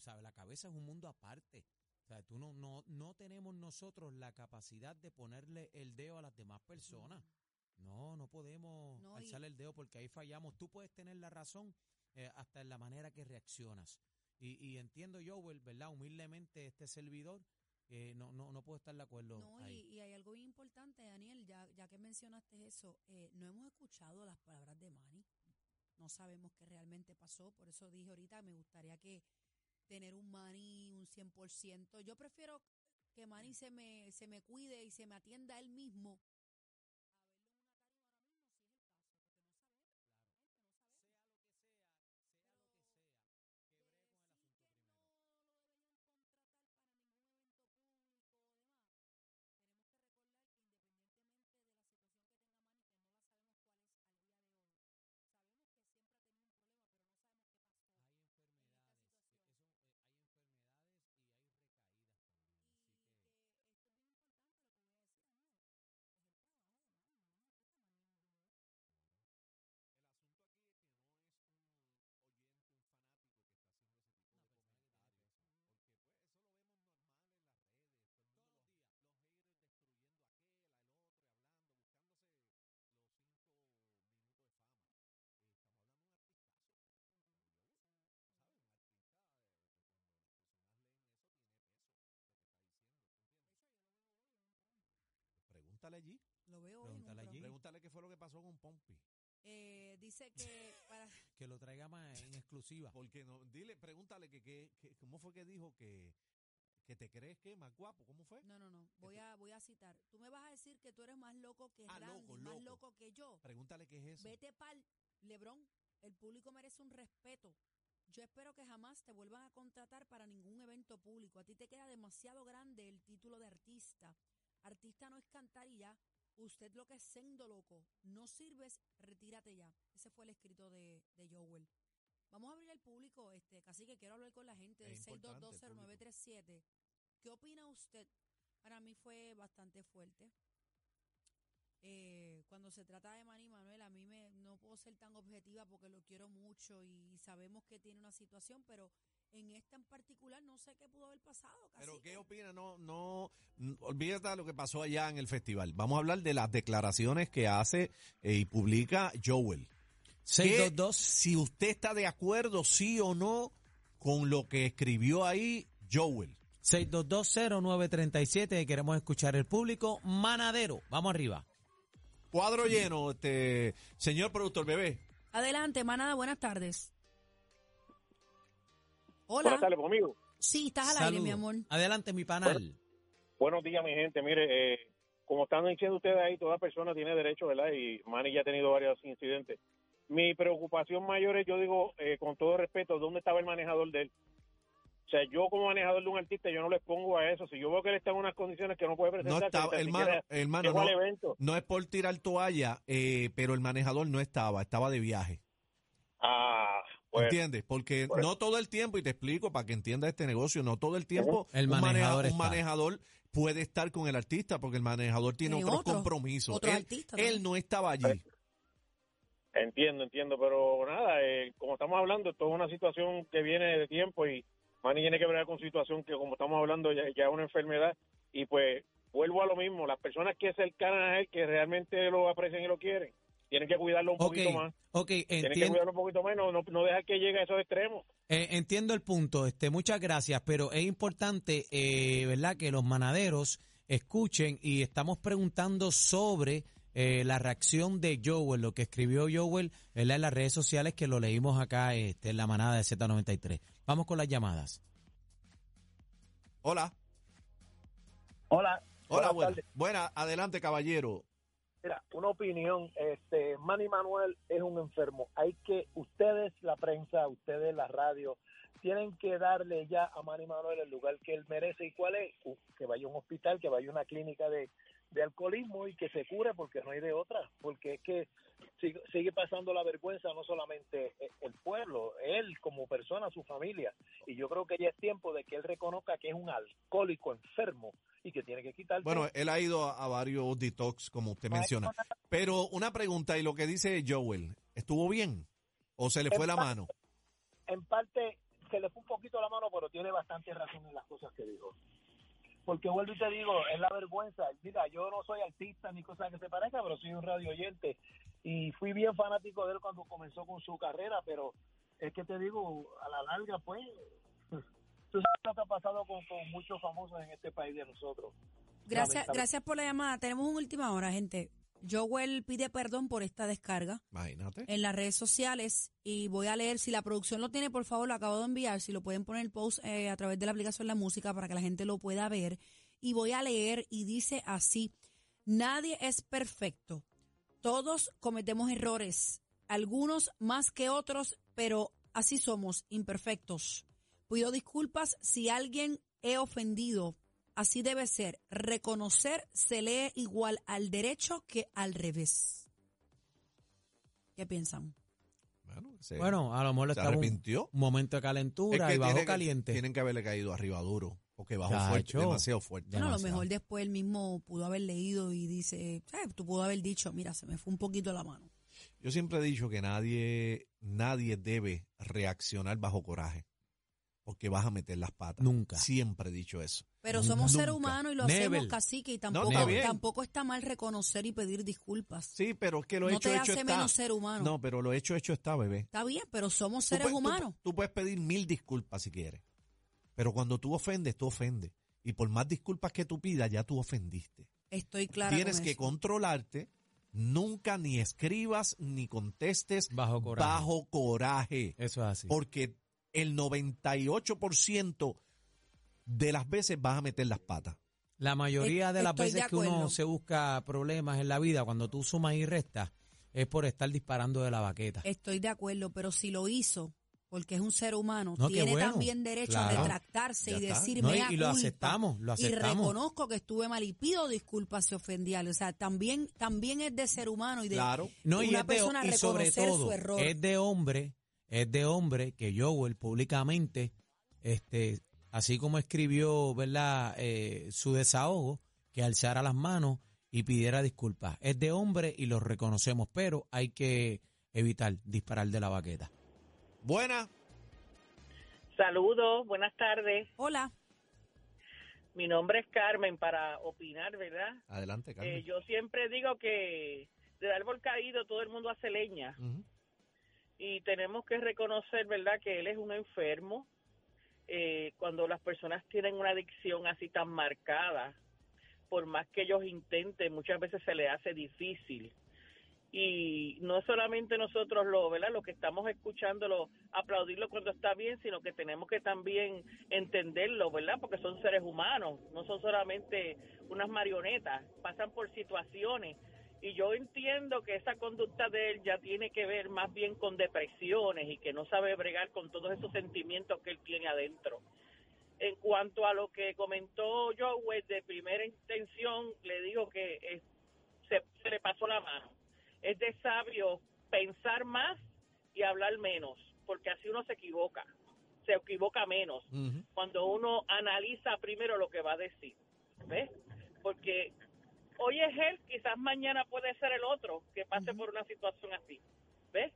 ¿sabes? La cabeza es un mundo aparte. O sea, tú no, no, no tenemos nosotros la capacidad de ponerle el dedo a las demás personas. No, no podemos No, y- alzar el dedo porque ahí fallamos. Tú puedes tener la razón eh, hasta en la manera que reaccionas. Y, y entiendo yo, ¿verdad? Humildemente, este servidor, eh, no, no, no puedo estar de acuerdo No, y, y hay algo bien importante, Daniel, ya, ya que mencionaste eso, eh, no hemos escuchado las palabras de Manny, no sabemos qué realmente pasó, por eso dije ahorita, me gustaría que tener un Manny un 100%, yo prefiero que Manny se me, se me cuide y se me atienda él mismo. Pregúntale allí. Lo veo hoy en un Pregúntale allí. Pregúntale qué fue lo que pasó con Pompi. Eh, dice que para, Que lo traiga más en exclusiva. Porque no, dile, pregúntale que, que, que- cómo fue que dijo que, que te crees que más guapo, ¿cómo fue? no, no, no, voy a, voy a citar, tú me vas a decir que tú eres más loco que Ah, Randy, loco, más loco. loco que yo. Pregúntale qué es eso. Vete pa'l Lebrón. El público merece un respeto. Yo espero que jamás te vuelvan a contratar para ningún evento público. A ti te queda demasiado grande el título de artista. Artista no es cantar y ya. Usted lo que es sendo loco. No sirves, retírate ya. Ese fue el escrito de, de Joel. Vamos a abrir el público, este, casi que quiero hablar con la gente del Es importante el 6220937. ¿Qué opina usted? Para mí fue bastante fuerte. Eh, cuando se trata de Manny Manuel, a mí me, no puedo ser tan objetiva porque lo quiero mucho y sabemos que tiene una situación, pero en esta en particular no sé qué pudo haber pasado. Pero. ¿qué opina? No, no, olvídate de lo que pasó allá en el festival. Vamos a hablar de las declaraciones que hace eh, y publica Joel. ¿Qué- 622. Si usted está de acuerdo, sí o no, con lo que escribió ahí Joel. 6220937, queremos escuchar el público. Manadero, vamos arriba. Cuadro lleno, este señor productor bebé. Adelante, manada, buenas tardes. Hola. Buenas tardes conmigo. Sí, estás al aire, mi amor. Adelante, mi panal. Buenos días, mi gente. Mire, eh, como están diciendo ustedes ahí, toda persona tiene derecho, ¿verdad? Y Manny ya ha tenido varios incidentes. Mi preocupación mayor es, yo digo, eh, con todo respeto, ¿dónde estaba el manejador de él? O sea, yo como manejador de un artista, yo no les pongo a eso. Si yo veo que él está en unas condiciones que no puede No presentarse, estaba, ni tan hermano, siquiera hermano, no, evento. no es por tirar toalla, eh, pero el manejador no estaba, estaba de viaje. Ah, pues, ¿Entiendes? Porque pues. no todo el tiempo, y te explico para que entienda este negocio, no todo el tiempo El un, manejador un manejador puede estar con el artista porque el manejador tiene otros otro, compromisos. otro él, artista él también. no estaba allí. entiendo, entiendo, pero nada, eh, como estamos hablando, esto es una situación que viene de tiempo y Manny tiene que ver con situación que, como estamos hablando, ya, ya es una enfermedad. Y pues vuelvo a lo mismo, las personas que cercanas a él, que realmente lo aprecian y lo quieren, tienen que cuidarlo un poquito más. ok, Tienen que cuidarlo un poquito menos, no, no dejar que llegue a esos extremos. eh, entiendo el punto. Este, muchas gracias, pero es importante, eh, ¿verdad?, que los manaderos escuchen y estamos preguntando sobre eh, la reacción de Joel, lo que escribió Joel ¿verdad? en las redes sociales, que lo leímos acá este, en la manada de Z93. Vamos con las llamadas. Hola, Hola. hola, buena. Buena, adelante, caballero. Una opinión, este, Manny Manuel es un enfermo. Hay que, ustedes, la prensa, ustedes, la radio, tienen que darle ya a Manny Manuel el lugar que él merece. ¿Y cuál es? Que vaya a un hospital, que vaya a una clínica de, de alcoholismo y que se cure porque no hay de otra. Porque es que sigue, sigue pasando la vergüenza no solamente e- el pueblo, él como persona, su familia. Y yo creo que ya es tiempo de que él reconozca que es un alcohólico enfermo y que tiene que quitar Bueno, él ha ido a, a varios detox, como usted menciona. Pero una pregunta, y lo que dice Joel, ¿estuvo bien? ¿O se le fue la mano? en parte se le fue un poquito la mano, pero tiene bastante razón en las cosas que dijo. Porque vuelvo y te digo, es la vergüenza. Mira, yo no soy artista ni cosa que se parezca, pero soy un radio oyente. Y fui bien fanático de él cuando comenzó con su carrera, pero es que te digo, a la larga, pues, tú sabes lo que ha pasado con, con muchos famosos en este país de nosotros. Gracias, gracias por la llamada. Tenemos una última hora, gente. Joel pide perdón por esta descarga Imagínate. en las redes sociales y voy a leer, si la producción lo tiene, por favor, lo acabo de enviar, si lo pueden poner el post eh, a través de la aplicación La Música para que la gente lo pueda ver. Y voy a leer y dice así, nadie es perfecto, todos cometemos errores, algunos más que otros, pero así somos, imperfectos. Pido disculpas si alguien he ofendido. Así debe ser. Reconocer se lee igual al derecho que al revés. ¿Qué piensan? Bueno, se- Bueno, a lo mejor se arrepintió. un momento de Es calentura que y bajó que- caliente. tienen que haberle caído arriba duro, porque bajó fuerte, demasiado fuerte. Bueno, a lo mejor después él mismo pudo haber leído y dice, ¿sabes? Tú pudo haber dicho, mira, se me fue un poquito la mano. Yo siempre he dicho que nadie, nadie debe reaccionar bajo coraje, porque vas a meter las patas. Nunca. Siempre he dicho eso. Pero Nunca. somos seres humanos y lo hacemos cacique y tampoco, está tampoco está mal reconocer y pedir disculpas. Sí, pero es que lo no hecho, te hecho hace está. menos ser humano. No, pero lo hecho, hecho está, bebé. Está bien, pero somos Tú seres tú- humanos. Tú, puedes pedir mil disculpas si quieres, pero cuando tú ofendes, tú ofendes. Y por más disculpas que tú pidas, ya tú ofendiste. Estoy clara Tienes con que eso. controlarte. Nunca ni escribas ni contestes Bajo coraje. bajo coraje. Eso es así. Porque el 98% de las veces vas a meter las patas. La mayoría de las Estoy de veces que uno se busca problemas en la vida, cuando tú sumas y restas, es por estar disparando de la baqueta. Estoy de acuerdo, pero si lo hizo, porque es un ser humano, No, tiene bueno. también derecho Claro. a retractarse Ya y está. decir, No, y- y lo culpa, aceptamos, lo Y aceptamos. reconozco que estuve mal y pido disculpas si ofendí a. O sea, también, también es de ser humano y de Claro. No, y, una de- persona y sobre reconocer todo, su error. es de hombre, es de hombre que Joel públicamente, este, así como escribió, ¿verdad?, eh, su desahogo, que alzara las manos y pidiera disculpas. Es de hombre y lo reconocemos, pero hay que evitar disparar de la baqueta. Buena. Saludos, buenas tardes. Hola, Mi nombre es Carmen para opinar, ¿verdad? Adelante, Carmen. Eh, yo siempre digo que del árbol caído todo el mundo hace leña. Y tenemos que reconocer, ¿verdad?, que él es un enfermo. Eh, cuando las personas tienen una adicción así tan marcada, por más que ellos intenten, muchas veces se le hace difícil. Y no solamente nosotros lo, ¿verdad? Lo que estamos escuchándolo, aplaudirlo cuando está bien, sino que tenemos que también entenderlo, ¿verdad? Porque son seres humanos, no son solamente unas marionetas, pasan por situaciones. Y yo entiendo que esa conducta de él ya tiene que ver más bien con depresiones y que no sabe bregar con todos esos sentimientos que él tiene adentro. En cuanto a lo que comentó Joe de primera intención, le digo que eh, se, se le pasó la mano. Es de sabio pensar más y hablar menos, porque así uno se equivoca, se equivoca menos cuando uno analiza primero lo que va a decir, ¿ves? Porque hoy es él, quizás mañana puede ser el otro que pase por una situación así, ¿ves?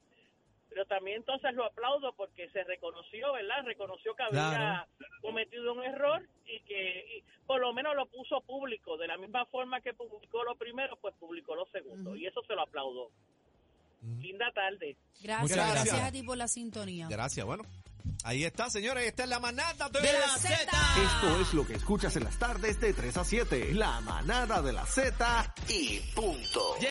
Pero también entonces lo aplaudo porque se reconoció, ¿verdad? Reconoció que había cometido un error y que y por lo menos lo puso público. De la misma forma que publicó lo primero, pues publicó lo segundo. Y eso se lo aplaudo. Linda tarde. gracias, gracias. gracias. a ti por la sintonía. Gracias, bueno. Ahí está, señores. Esta es la manada de, De la Z. Esto es lo que escuchas en las tardes de 3 a 7. La manada de la Z y punto.